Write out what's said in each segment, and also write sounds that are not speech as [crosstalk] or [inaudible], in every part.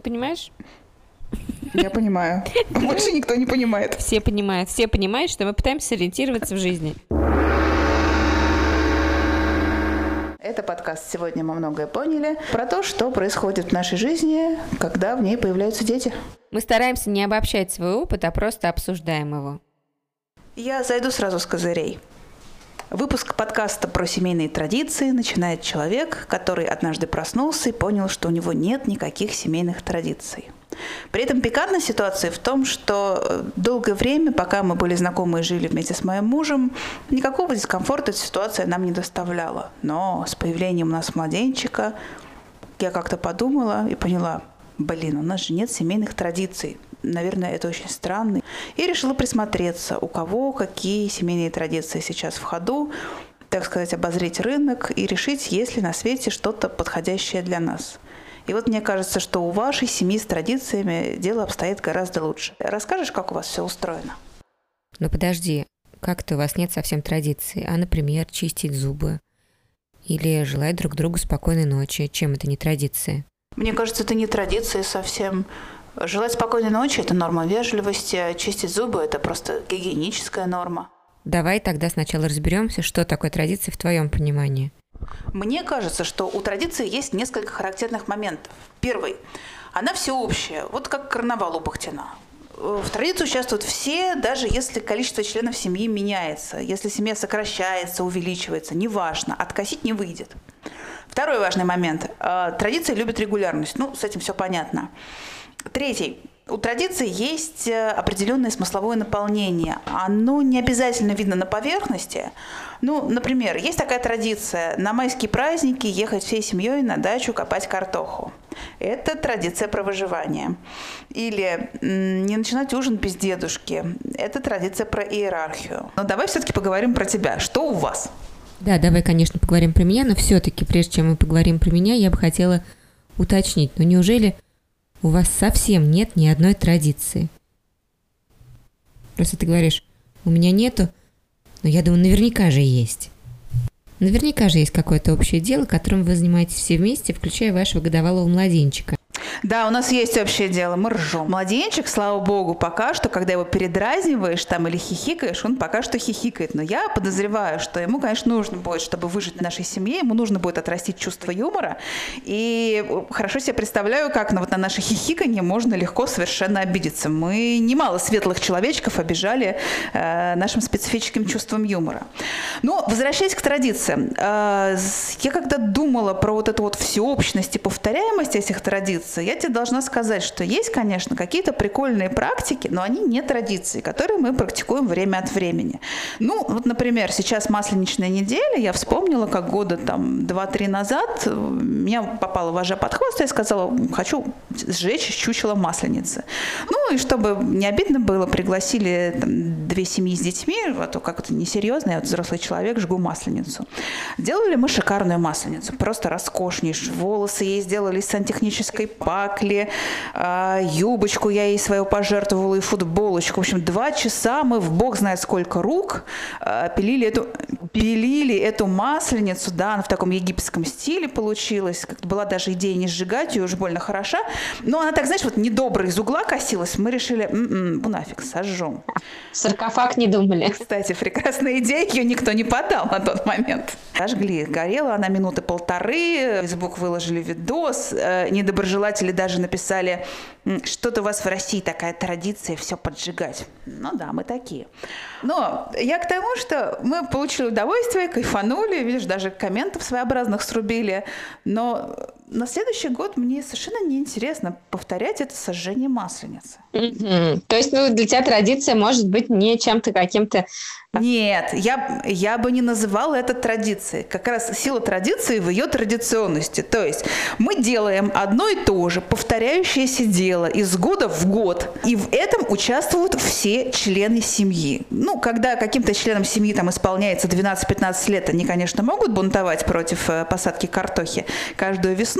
Ты понимаешь? Я понимаю. Больше никто не понимает. Все понимают. Все понимают, что мы пытаемся сориентироваться в жизни. Это подкаст «Сегодня мы многое поняли» про то, что происходит в нашей жизни, когда в ней появляются дети. Мы стараемся не обобщать свой опыт, а просто обсуждаем его. Я зайду сразу с козырей. Выпуск подкаста про семейные традиции начинает человек, который однажды проснулся и понял, что у него нет никаких семейных традиций. При этом пикантная ситуация в том, что э, долгое время, пока мы были знакомы и жили вместе с моим мужем, никакого дискомфорта эта ситуация нам не доставляла. Но с появлением у нас младенчика я как-то подумала и поняла, блин, у нас же нет семейных традиций. Наверное, это очень странно. И решила присмотреться, у кого какие семейные традиции сейчас в ходу, так сказать, обозреть рынок и решить, есть ли на свете что-то подходящее для нас. И вот мне кажется, что у вашей семьи с традициями дело обстоит гораздо лучше. Расскажешь, как у вас все устроено? Ну подожди, как-то у вас нет совсем традиции, а, например, чистить зубы или желать друг другу спокойной ночи. Чем это не традиция? Мне кажется, это не традиция совсем. Желать спокойной ночи – это норма вежливости, а чистить зубы – это просто гигиеническая норма. Давай тогда сначала разберемся, что такое традиция в твоем понимании. Мне кажется, что у традиции есть несколько характерных моментов. Первый. Она всеобщая, вот как карнавал у Бахтина. В традиции участвуют все, даже если количество членов семьи меняется, если семья сокращается, увеличивается, неважно, откосить не выйдет. Второй важный момент. Э, традиция любит регулярность. Ну, с этим все понятно. Третий. У традиции есть э, определенное смысловое наполнение. Оно не обязательно видно на поверхности. Ну, например, есть такая традиция на майские праздники ехать всей семьей на дачу копать картоху. Это традиция про выживание. Или не начинать ужин без дедушки. Это традиция про иерархию. Но давай все-таки поговорим про тебя. Что у вас? Да, давай, конечно, поговорим про меня, но все-таки, прежде чем мы поговорим про меня, я бы хотела уточнить. Ну неужели у вас совсем нет ни одной традиции. Просто ты говоришь, у меня нету, но я думаю, наверняка же есть. Наверняка же есть какое-то общее дело, которым вы занимаетесь все вместе, включая вашего годовалого младенчика. Да, у нас есть общее дело, мы ржем. Младенчик, слава богу, пока что, когда его передразниваешь там или хихикаешь, он пока что хихикает. Но я подозреваю, что ему, конечно, нужно будет, чтобы выжить в нашей семье, ему нужно будет отрастить чувство юмора. И хорошо себе представляю, как на, вот на наше хихиканье можно легко совершенно обидеться. Мы немало светлых человечков обижали э, нашим специфическим чувством юмора. Но возвращаясь к традициям, э, я когда думала про вот эту вот всеобщность и повторяемость этих традиций, я тебе должна сказать, что есть, конечно, какие-то прикольные практики, но они не традиции, которые мы практикуем время от времени. Ну, вот, например, сейчас масленичная неделя, я вспомнила, как года там 2-3 назад меня попала вожа под хвост, и я сказала, хочу сжечь чучело масленицы. Ну, и чтобы не обидно было, пригласили там, две семьи с детьми, а то как это несерьезно, я вот взрослый человек, жгу масленицу. Делали мы шикарную масленицу, просто роскошнейшую. Волосы ей сделали из сантехнической пары, пакли, а, юбочку я ей свою пожертвовала и футболочку. В общем, два часа мы в бог знает сколько рук а, пилили эту, пилили эту масленицу, да, она в таком египетском стиле получилась. Как была даже идея не сжигать ее, уж больно хороша. Но она так, знаешь, вот недобро из угла косилась. Мы решили, м-м, ну нафиг, сожжем. Саркофаг не думали. Кстати, прекрасная идея, ее никто не подал на тот момент. Сожгли. Горела она минуты полторы, в Facebook выложили видос, э, недоброжелатели или даже написали, что-то у вас в России такая традиция все поджигать. Ну да, мы такие. Но я к тому, что мы получили удовольствие, кайфанули, видишь, даже комментов своеобразных срубили. Но на следующий год мне совершенно неинтересно повторять это сожжение масленицы. Mm-hmm. То есть, ну, для тебя традиция может быть не чем-то каким-то нет, я, я бы не называла это традицией. Как раз сила традиции в ее традиционности. То есть мы делаем одно и то же, повторяющееся дело из года в год. И в этом участвуют все члены семьи. Ну, когда каким-то членам семьи там исполняется 12-15 лет, они, конечно, могут бунтовать против э, посадки картохи каждую весну,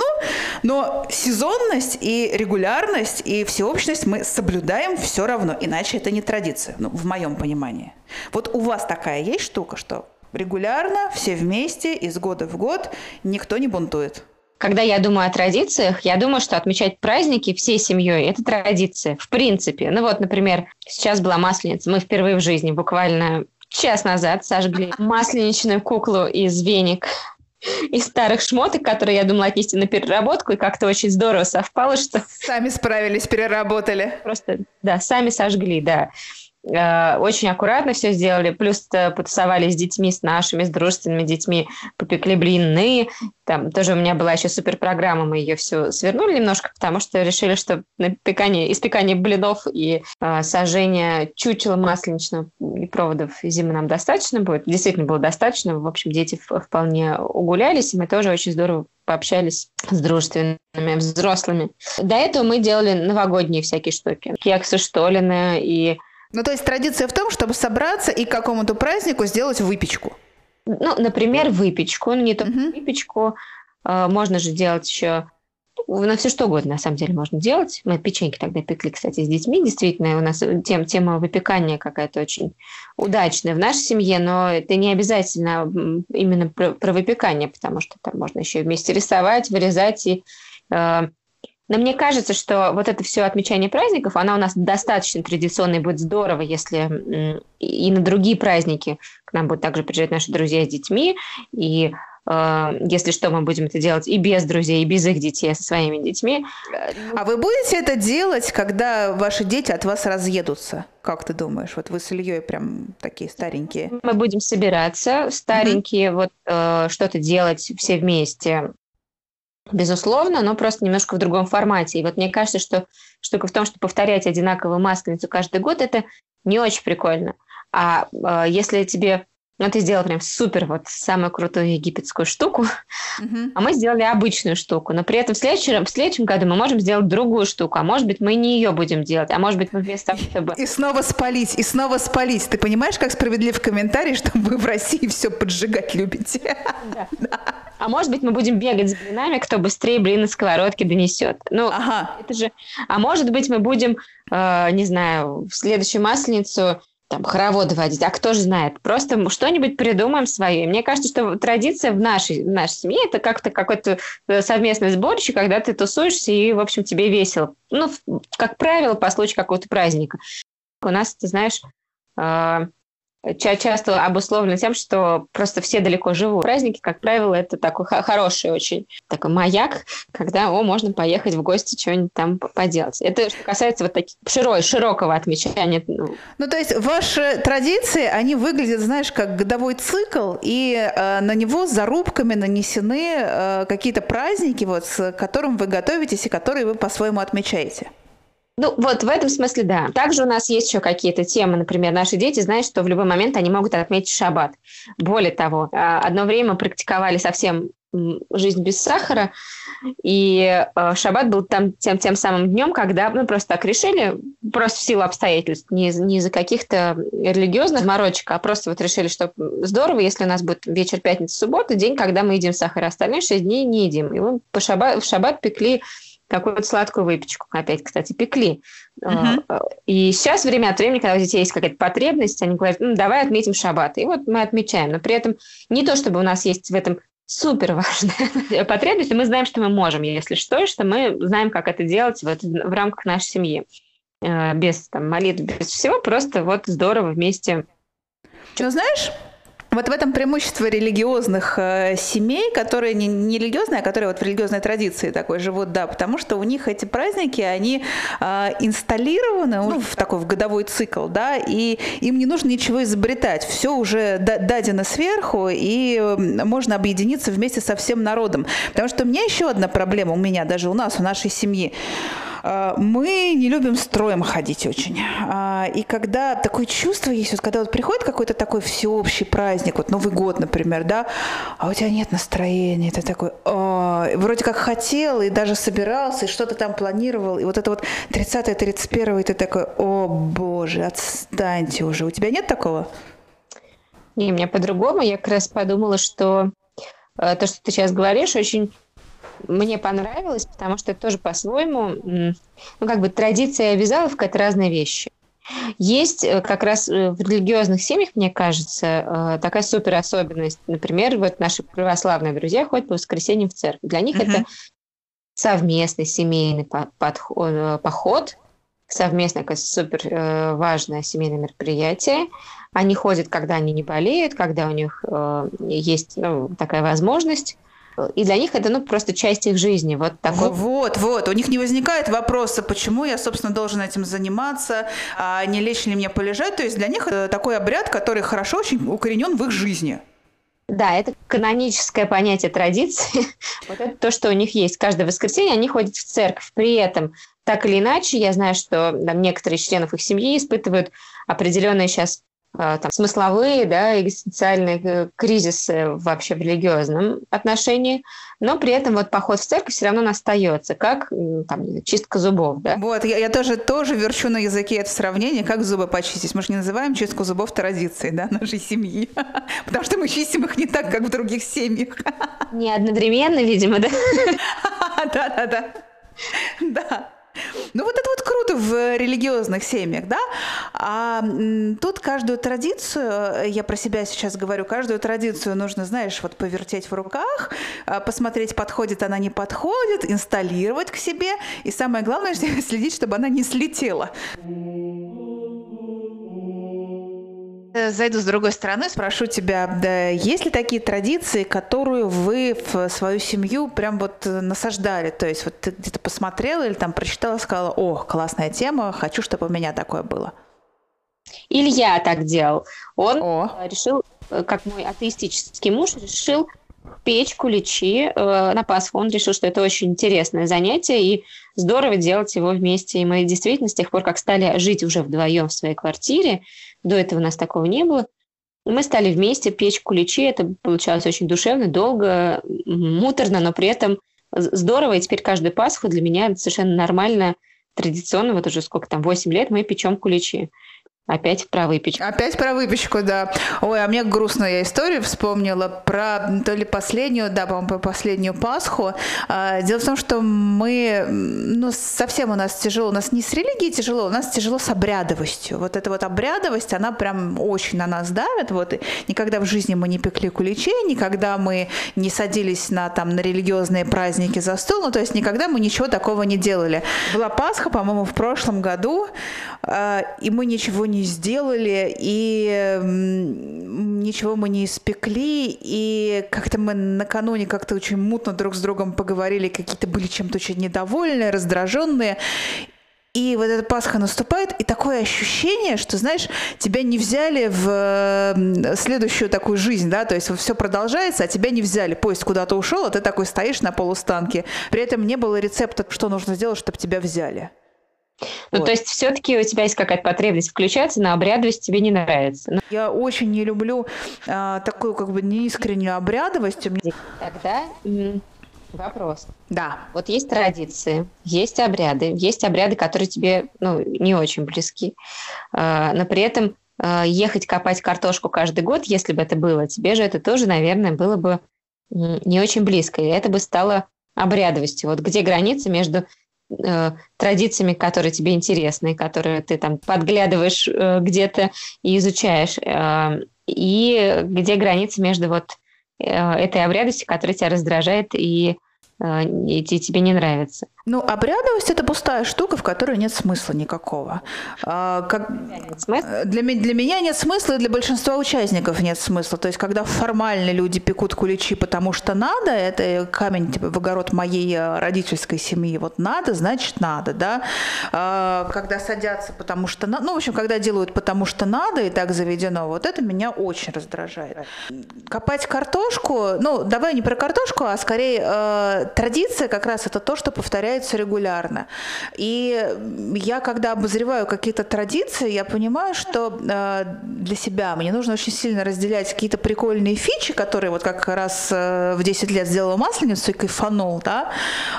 но сезонность и регулярность и всеобщность мы соблюдаем все равно, иначе это не традиция, ну, в моем понимании. Вот у вас такая есть штука, что регулярно, все вместе, из года в год, никто не бунтует? когда я думаю о традициях, я думаю, что отмечать праздники всей семьей – это традиция, в принципе. Ну вот, например, сейчас была Масленица. Мы впервые в жизни буквально час назад сожгли [laughs] масленичную куклу из веник [laughs] из старых шмоток, которые я думала отнести на переработку, и как-то очень здорово совпало, что... Сами справились, переработали. Просто, да, сами сожгли, да. Э, очень аккуратно все сделали, плюс потусовались с детьми, с нашими, с дружественными детьми, попекли блины. Там тоже у меня была еще супер программа, мы ее все свернули немножко, потому что решили, что напекание, испекание блинов и э, сожжение чучела масленичного и проводов зимы нам достаточно будет. Действительно было достаточно. В общем, дети вполне угулялись, и мы тоже очень здорово пообщались с дружественными взрослыми. До этого мы делали новогодние всякие штуки. Кексы штолины и ну, то есть традиция в том, чтобы собраться и к какому-то празднику сделать выпечку. Ну, например, выпечку, ну, не только uh-huh. выпечку, э, можно же делать еще на все что угодно, на самом деле, можно делать. Мы печеньки тогда пекли, кстати, с детьми. Действительно, у нас тем, тема выпекания какая-то очень удачная в нашей семье, но это не обязательно именно про, про выпекание, потому что там можно еще вместе рисовать, вырезать и э, но мне кажется, что вот это все отмечание праздников, она у нас достаточно традиционная, будет здорово, если и на другие праздники к нам будут также приезжать наши друзья с детьми, и э, если что, мы будем это делать и без друзей, и без их детей, а со своими детьми. А вы будете это делать, когда ваши дети от вас разъедутся? Как ты думаешь? Вот вы с Ильей прям такие старенькие. Мы будем собираться, старенькие, mm-hmm. вот э, что-то делать все вместе безусловно, но просто немножко в другом формате. И вот мне кажется, что штука в том, что повторять одинаковую масленицу каждый год, это не очень прикольно. А э, если тебе ну, ты сделал прям супер, вот самую крутую египетскую штуку, uh-huh. а мы сделали обычную штуку. Но при этом в следующем, в следующем году мы можем сделать другую штуку, а может быть, мы не ее будем делать, а может быть, мы вместо того, чтобы... И снова спалить, и снова спалить. Ты понимаешь, как справедлив комментарий, [laughs] что вы в России все поджигать любите? Да. [laughs] А может быть, мы будем бегать с блинами, кто быстрее блины сковородки донесет. Ну, ага. это же... А может быть, мы будем, э, не знаю, в следующую масленицу там, хороводы водить, а кто же знает. Просто что-нибудь придумаем свое. И мне кажется, что традиция в нашей, в нашей семье – это как-то какой-то э, совместный сборище, когда ты тусуешься, и, в общем, тебе весело. Ну, как правило, по случаю какого-то праздника. У нас, ты знаешь, э, часто обусловлено тем, что просто все далеко живут. Праздники, как правило, это такой хороший очень такой маяк, когда о, можно поехать в гости, что-нибудь там поделать. Это что касается вот таких широй, широкого отмечания. Ну. ну, то есть ваши традиции, они выглядят, знаешь, как годовой цикл, и э, на него зарубками нанесены э, какие-то праздники, вот, с которым вы готовитесь и которые вы по-своему отмечаете. Ну, вот в этом смысле, да. Также у нас есть еще какие-то темы. Например, наши дети знают, что в любой момент они могут отметить шаббат. Более того, а, одно время практиковали совсем жизнь без сахара, и э, шаббат был там тем, тем самым днем, когда мы ну, просто так решили, просто в силу обстоятельств, не, не из-за каких-то религиозных морочек, а просто вот решили, что здорово, если у нас будет вечер пятницы, суббота, день, когда мы едим сахар, а остальные шесть дней не едим. И мы по шаббат, в шаббат пекли какую-то сладкую выпечку. Опять, кстати, пекли. Uh-huh. И сейчас время от времени, когда у детей есть какая-то потребность, они говорят, ну, давай отметим шаббат. И вот мы отмечаем. Но при этом не то, чтобы у нас есть в этом супер важная [laughs] потребность, мы знаем, что мы можем, если что, и что мы знаем, как это делать вот в рамках нашей семьи. Э, без там, молитв, без всего, просто вот здорово вместе. Ну, знаешь, вот в этом преимущество религиозных э, семей, которые не, не религиозные, а которые вот в религиозной традиции такой живут, да, потому что у них эти праздники, они э, инсталлированы ну, в такой в годовой цикл, да, и им не нужно ничего изобретать, все уже дадено сверху, и можно объединиться вместе со всем народом. Потому что у меня еще одна проблема, у меня даже у нас, у нашей семьи. А, мы не любим строем ходить очень. А, и когда такое чувство есть, вот когда вот приходит какой-то такой всеобщий праздник, вот Новый год, например, да, а у тебя нет настроения, ты такой, о, вроде как хотел и даже собирался, и что-то там планировал, и вот это вот 30 31 и ты такой, о боже, отстаньте уже. У тебя нет такого? Не, у меня по-другому. Я как раз подумала, что э, то, что ты сейчас говоришь, очень мне понравилось, потому что это тоже по-своему, ну, как бы традиция и обязаловка – это разные вещи. Есть э, как раз э, в религиозных семьях, мне кажется, такая супер особенность. Например, вот наши православные друзья ходят по воскресеньям в церковь. Для них uh-huh. это совместный семейный поход, совместное супер важное семейное мероприятие. Они ходят, когда они не болеют, когда у них есть ну, такая возможность и для них это, ну, просто часть их жизни. Вот такой. Вот, вот. У них не возникает вопроса, почему я, собственно, должен этим заниматься, а не лечь ли мне полежать. То есть для них это такой обряд, который хорошо очень укоренен в их жизни. Да, это каноническое понятие традиции. [laughs] вот это то, что у них есть. Каждое воскресенье они ходят в церковь. При этом, так или иначе, я знаю, что там, некоторые членов их семьи испытывают определенные сейчас там, смысловые, да, экзистенциальные э, кризисы вообще в религиозном отношении, но при этом вот поход в церковь все равно остается, как там, чистка зубов, да. Вот, я, я тоже, тоже верчу на языке это сравнение, как зубы почистить. Мы же не называем чистку зубов традицией, да, нашей семьи, [laughs] потому что мы чистим их не так, как в других семьях. Не одновременно, видимо, да? Да-да-да. [laughs] Да. Ну вот это вот круто в религиозных семьях, да? А тут каждую традицию, я про себя сейчас говорю, каждую традицию нужно, знаешь, вот повертеть в руках, а, посмотреть, подходит она, не подходит, инсталлировать к себе, и самое главное, [laughs] следить, чтобы она не слетела. Зайду с другой стороны, спрошу тебя, да, есть ли такие традиции, которые вы в свою семью прям вот насаждали? То есть вот ты где-то посмотрела или там прочитала, сказала, о, классная тема, хочу, чтобы у меня такое было. Илья так делал. Он о. решил, э, как мой атеистический муж, решил печь куличи э, на Пасху. Он решил, что это очень интересное занятие, и здорово делать его вместе. И мы действительно с тех пор, как стали жить уже вдвоем в своей квартире, до этого у нас такого не было. Мы стали вместе печь куличи. Это получалось очень душевно, долго, муторно, но при этом здорово. И теперь каждую Пасху для меня совершенно нормально, традиционно, вот уже сколько там, 8 лет мы печем куличи. Опять про выпечку. Опять про выпечку, да. Ой, а мне грустная история вспомнила про то ли последнюю, да, по-моему, последнюю Пасху. А, дело в том, что мы, ну, совсем у нас тяжело, у нас не с религией тяжело, у нас тяжело с обрядовостью. Вот эта вот обрядовость, она прям очень на нас давит. Вот никогда в жизни мы не пекли куличей, никогда мы не садились на, там, на религиозные праздники за стол, ну, то есть никогда мы ничего такого не делали. Была Пасха, по-моему, в прошлом году, а, и мы ничего сделали, и ничего мы не испекли, и как-то мы накануне как-то очень мутно друг с другом поговорили, какие-то были чем-то очень недовольные, раздраженные. И вот эта Пасха наступает, и такое ощущение, что, знаешь, тебя не взяли в следующую такую жизнь, да, то есть все продолжается, а тебя не взяли. Поезд куда-то ушел, а ты такой стоишь на полустанке. При этом не было рецепта, что нужно сделать, чтобы тебя взяли. Ну, вот. то есть все-таки у тебя есть какая-то потребность включаться, но обрядовость тебе не нравится. Ну, Я очень не люблю а, такую как бы неискреннюю обрядовость. Тогда вопрос. Да. Вот есть традиции, есть обряды, есть обряды, которые тебе ну, не очень близки, а, но при этом а, ехать копать картошку каждый год, если бы это было, тебе же это тоже, наверное, было бы не очень близко, и это бы стало обрядовостью. Вот где граница между э, традициями, которые тебе интересны, которые ты там подглядываешь э, где-то и изучаешь, э, и где граница между вот этой обрядностью, которая тебя раздражает и, и тебе не нравится. Ну, обрядовость – это пустая штука, в которой нет смысла никакого. А, как... нет смысла? Для, для меня нет смысла, и для большинства участников нет смысла. То есть, когда формально люди пекут куличи, потому что надо, это камень типа, в огород моей э, родительской семьи. Вот надо, значит надо, да. А, когда садятся, потому что надо, ну, в общем, когда делают потому что надо, и так заведено, вот это меня очень раздражает. Копать картошку, ну, давай не про картошку, а скорее э, традиция как раз это то, что повторяется повторяются регулярно. И я, когда обозреваю какие-то традиции, я понимаю, что э, для себя мне нужно очень сильно разделять какие-то прикольные фичи, которые вот как раз э, в 10 лет сделала масленицу и кайфанул, да,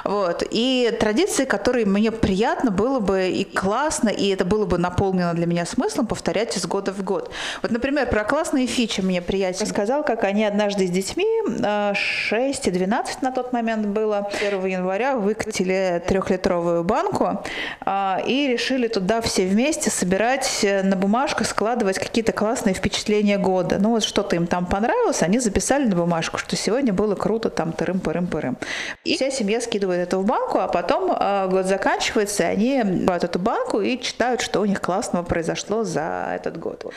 вот, и традиции, которые мне приятно было бы и классно, и это было бы наполнено для меня смыслом повторять из года в год. Вот, например, про классные фичи мне приятель сказал, как они однажды с детьми, 6 э, и 12 на тот момент было, 1 января выкатили трехлитровую банку а, и решили туда все вместе собирать э, на бумажку, складывать какие-то классные впечатления года. Ну вот что-то им там понравилось, они записали на бумажку, что сегодня было круто, там тырым-пырым-пырым. И вся семья скидывает это в банку, а потом э, год заканчивается, и они брать эту банку и читают, что у них классного произошло за этот год.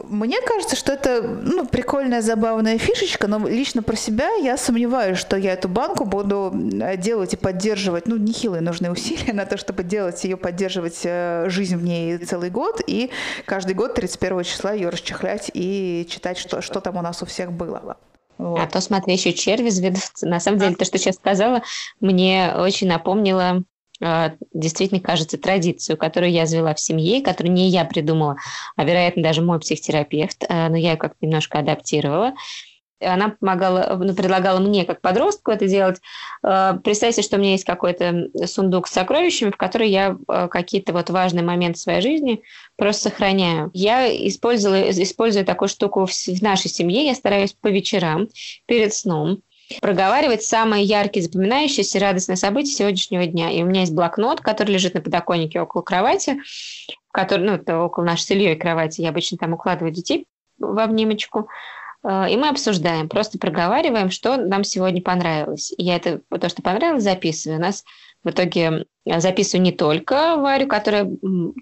Мне кажется, что это ну, прикольная, забавная фишечка, но лично про себя я сомневаюсь, что я эту банку буду э, делать и поддерживать. Ну, нехилые нужны усилия на то, чтобы делать ее, поддерживать э, жизнь в ней целый год и каждый год 31 числа ее расчехлять и читать, что, что там у нас у всех было. Вот. А то, смотри, еще черви заведутся. На самом деле, то, что сейчас сказала, мне очень напомнило а, действительно кажется традицию, которую я завела в семье, которую не я придумала, а, вероятно, даже мой психотерапевт, а, но я ее как-то немножко адаптировала. Она помогала, ну, предлагала мне, как подростку, это делать. Представьте, что у меня есть какой-то сундук с сокровищами, в который я какие-то вот важные моменты своей жизни просто сохраняю. Я использовала, использую такую штуку в нашей семье. Я стараюсь по вечерам перед сном проговаривать самые яркие, запоминающиеся радостные события сегодняшнего дня. И у меня есть блокнот, который лежит на подоконнике около кровати, который, ну, около нашей с Ильей кровати. Я обычно там укладываю детей в обнимочку. Э, и мы обсуждаем, просто проговариваем, что нам сегодня понравилось. Я это, то, что понравилось, записываю. У нас в итоге записываю не только Варю, которая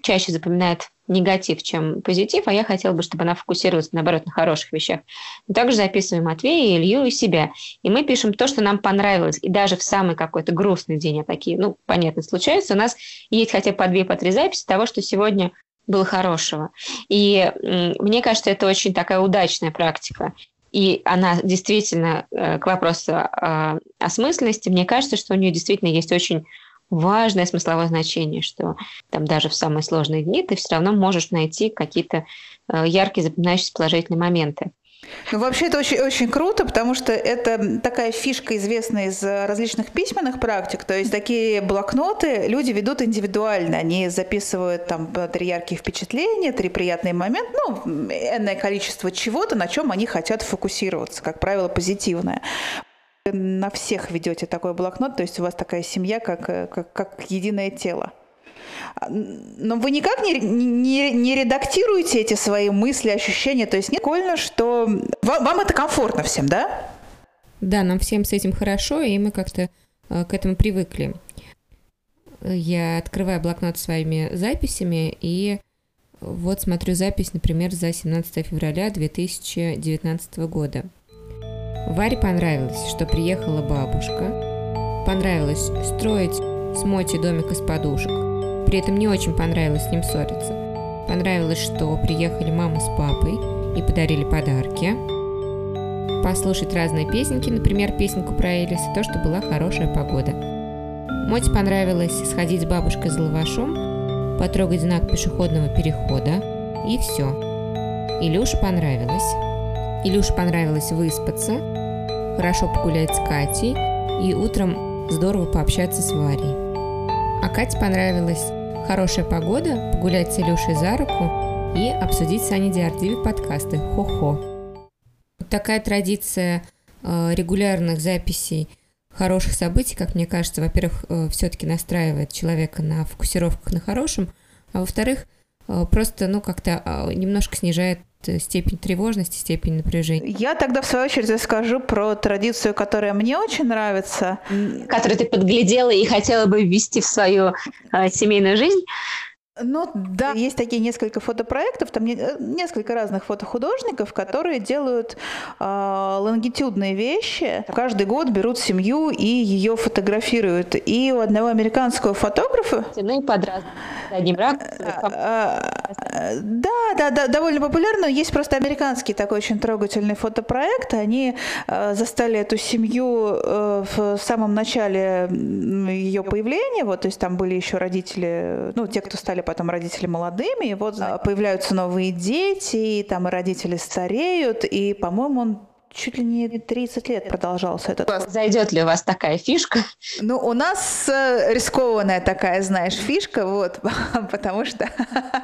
чаще запоминает негатив, чем позитив, а я хотела бы, чтобы она фокусировалась, наоборот, на хороших вещах. Но также записываем Матвея, Илью и себя. И мы пишем то, что нам понравилось. И даже в самый какой-то грустный день, а такие, ну, понятно, случаются, у нас есть хотя бы по две, по три записи того, что сегодня было хорошего. И мне кажется, это очень такая удачная практика. И она действительно, э, к вопросу о осмысленности, мне кажется, что у нее действительно есть очень важное смысловое значение, что там даже в самые сложные дни ты все равно можешь найти какие-то э, яркие запоминающиеся положительные моменты. Ну, вообще это очень, очень круто, потому что это такая фишка, известная из различных письменных практик. То есть такие блокноты люди ведут индивидуально. Они записывают там три яркие впечатления, три приятные моменты, ну, энное количество чего-то, на чем они хотят фокусироваться, как правило, позитивное на всех ведете такой блокнот, то есть у вас такая семья, как, как, как единое тело. А, но вы никак не, не, не редактируете эти свои мысли, ощущения, то есть не прикольно, что вам, вам это комфортно всем, да? Да, нам всем с этим хорошо, и мы как-то э, к этому привыкли. Я открываю блокнот своими записями, и вот смотрю запись, например, за 17 февраля 2019 года. Варе понравилось, что приехала бабушка. Понравилось строить с Моти домик из подушек. При этом не очень понравилось с ним ссориться. Понравилось, что приехали мама с папой и подарили подарки. Послушать разные песенки, например, песенку про Элис, и то, что была хорошая погода. Моте понравилось сходить с бабушкой за лавашом, потрогать знак пешеходного перехода, и все. Илюше понравилось. Илюше понравилось выспаться, хорошо погулять с Катей и утром здорово пообщаться с Варей. А Кате понравилась хорошая погода, погулять с Илюшей за руку и обсудить с Аней Диардиви подкасты «Хо-хо». Вот такая традиция э, регулярных записей хороших событий, как мне кажется, во-первых, э, все-таки настраивает человека на фокусировках на хорошем, а во-вторых, просто, ну, как-то э, немножко снижает Э, степень тревожности, степень напряжения. Я тогда, в свою очередь, расскажу про традицию, которая мне очень нравится. Которую ты подглядела и хотела бы ввести в свою э, семейную жизнь. Ну да, есть такие несколько фотопроектов, там э, несколько разных фотохудожников, которые делают э, лонгитюдные вещи. Каждый год берут семью и ее фотографируют. И у одного американского фотографа... Ну и под разным одним ракурсом. Да, да, да, довольно популярно. Есть просто американский такой очень трогательный фотопроект. Они э, застали эту семью э, в самом начале ее появления. Вот, то есть там были еще родители, ну, те, кто стали потом родители молодыми, и вот появляются новые дети, и там и родители стареют, и, по-моему, он чуть ли не 30 лет продолжался этот. Зайдет ли у вас такая фишка? Ну, у нас э, рискованная такая, знаешь, фишка, вот, [laughs] потому что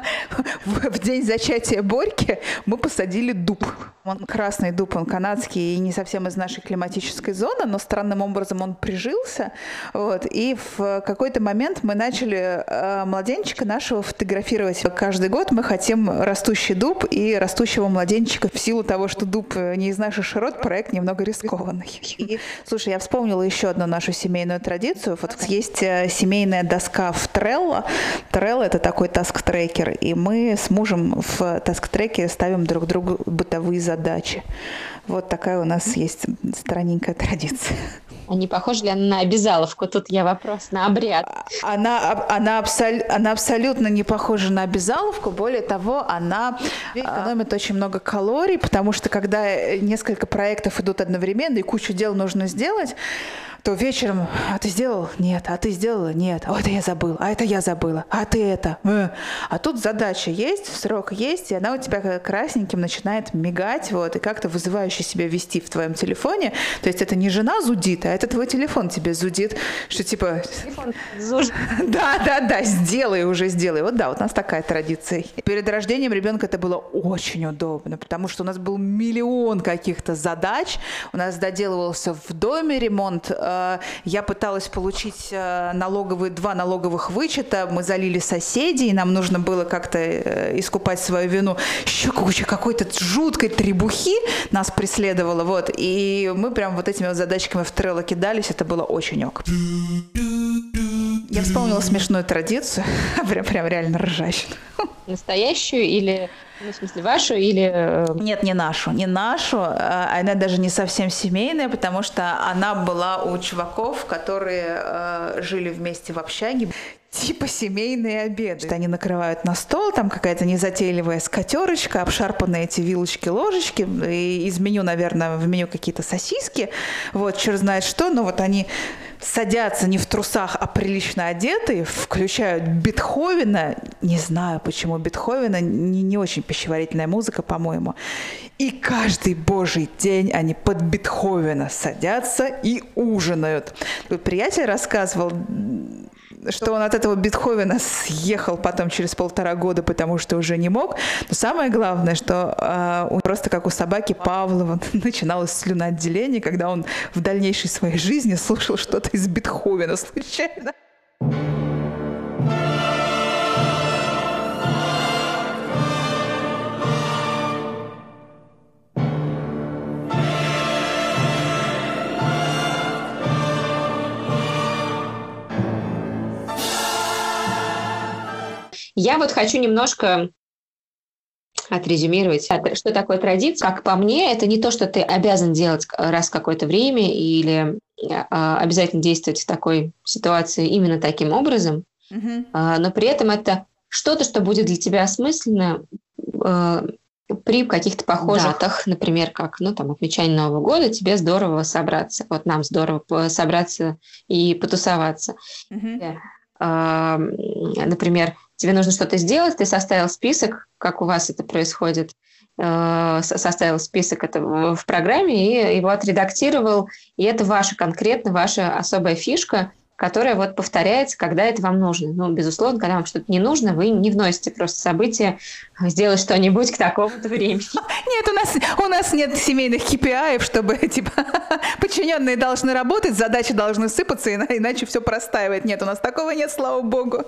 [laughs] в день зачатия Борьки мы посадили дуб. Он красный дуб, он канадский и не совсем из нашей климатической зоны, но странным образом он прижился. Вот, и в какой-то момент мы начали э, младенчика нашего фотографировать. Каждый год мы хотим растущий дуб и растущего младенчика в силу того, что дуб не из нашей широт, проект немного рискованный. И, слушай, я вспомнила еще одну нашу семейную традицию. Вот есть э, семейная доска в Trello. Trello — это такой task-tracker, и мы с мужем в task-tracker е ставим друг другу бытовые задачи. Вот такая у нас есть странненькая традиция. Они похожи ли на обязаловку? Тут я вопрос на обряд. Она, она, абсол, она абсолютно не похожа на обязаловку. Более того, она экономит очень много калорий, потому что когда несколько проектов идут одновременно и кучу дел нужно сделать, то вечером, а ты сделал? Нет. А ты сделала? Нет. А это я забыл. А это я забыла. А ты это. Э. А тут задача есть, срок есть, и она у тебя красненьким начинает мигать, вот, и как-то вызывающе себя вести в твоем телефоне. То есть это не жена зудит, а это твой телефон тебе зудит, что типа... [laughs] Да, да, да, сделай уже, сделай. Вот да, вот у нас такая традиция. Перед рождением ребенка это было очень удобно, потому что у нас был миллион каких-то задач. У нас доделывался в доме ремонт, Э, я пыталась получить э, налоговые, два налоговых вычета, мы залили соседей, нам нужно было как-то э, искупать свою вину. Еще куча какой-то жуткой требухи нас преследовала, вот, и мы прям вот этими вот задачками в трелло кидались, это было очень ок. Я вспомнила смешную традицию, [laughs] прям, прям реально ржачную. Настоящую или ну, в смысле, вашу или... Э, Нет, не нашу. Не нашу. А она даже не совсем семейная, потому что она была у чуваков, которые э, жили вместе в общаге типа семейные обеды. Что они накрывают на стол, там какая-то незатейливая скатерочка, обшарпанные эти вилочки, ложечки, и из меню, наверное, в меню какие-то сосиски, вот, черт знает что, но вот они садятся не в трусах, а прилично одетые, включают Бетховена, не знаю, почему Бетховена, не, не очень пищеварительная музыка, по-моему, и каждый божий день они под Бетховена садятся и ужинают. Приятель рассказывал, что он от этого Бетховена съехал потом через полтора года, потому что уже не мог. Но самое главное, что э, просто как у собаки Павлова [laughs] начиналось слюноотделение, когда он в дальнейшей своей жизни слушал что-то из Бетховена случайно. Я вот хочу немножко отрезюмировать, что такое традиция. Как по мне, это не то, что ты обязан делать раз в какое-то время или а, обязательно действовать в такой ситуации именно таким образом, mm-hmm. но при этом это что-то, что будет для тебя осмысленно а, при каких-то похожих датах, например, как ну, там, отмечание Нового года, тебе здорово собраться. Вот нам здорово собраться и потусоваться. Mm-hmm. Например, тебе нужно что-то сделать, ты составил список, как у вас это происходит, э, составил список это в программе и его отредактировал, и это ваша конкретно, ваша особая фишка, которая вот повторяется, когда это вам нужно. Ну, безусловно, когда вам что-то не нужно, вы не вносите просто события, сделать что-нибудь к такому-то времени. Нет, у нас, у нас нет семейных KPI, чтобы, [laughs] типа, подчиненные должны работать, задачи должны сыпаться, иначе все простаивает. Нет, у нас такого нет, слава богу.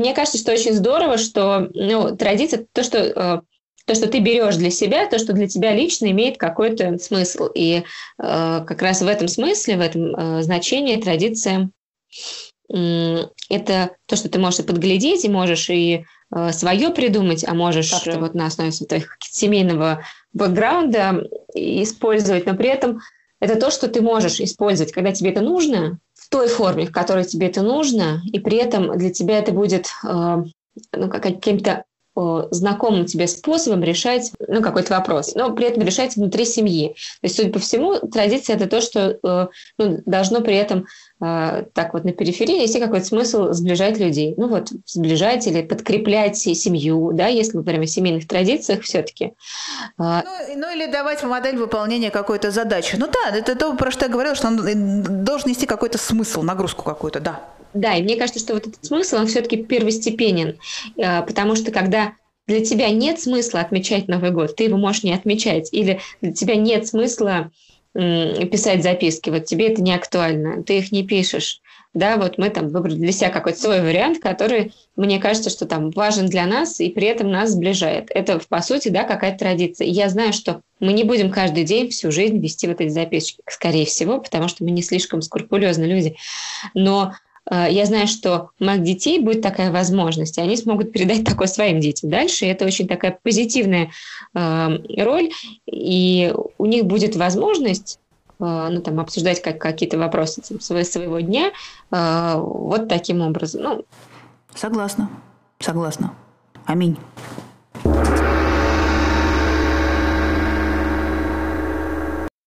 Мне кажется, что очень здорово, что ну, традиция, то, что э, то, что ты берешь для себя, то, что для тебя лично имеет какой-то смысл. И э, как раз в этом смысле, в этом э, значении традиция э, это то, что ты можешь и подглядеть, и можешь и э, свое придумать, а можешь как-то вот на основе своего семейного бэкграунда использовать, но при этом это то, что ты можешь использовать, когда тебе это нужно, той форме, в которой тебе это нужно, и при этом для тебя это будет э, ну, каким-то э, знакомым тебе способом решать ну, какой-то вопрос, но при этом решать внутри семьи. То есть, судя по всему, традиция – это то, что э, ну, должно при этом так вот на периферии нести какой-то смысл сближать людей. Ну вот, сближать или подкреплять семью, да, если мы говорим о семейных традициях все-таки. Ну, ну или давать модель выполнения какой-то задачи. Ну да, это то, про что я говорила, что он должен нести какой-то смысл, нагрузку какую-то, да. Да, и мне кажется, что вот этот смысл, он все-таки первостепенен, э, потому что когда для тебя нет смысла отмечать Новый год, ты его можешь не отмечать, или для тебя нет смысла писать записки, вот тебе это не актуально, ты их не пишешь. Да, вот мы там выбрали для себя какой-то свой вариант, который, мне кажется, что там важен для нас и при этом нас сближает. Это, по сути, да, какая-то традиция. И я знаю, что мы не будем каждый день всю жизнь вести вот эти записки, скорее всего, потому что мы не слишком скрупулезные люди. Но я знаю, что у моих детей будет такая возможность, и они смогут передать такое своим детям дальше. Это очень такая позитивная э, роль, и у них будет возможность э, ну, там, обсуждать как, какие-то вопросы там, своего дня вот таким образом. Ну, согласна, согласна. Аминь.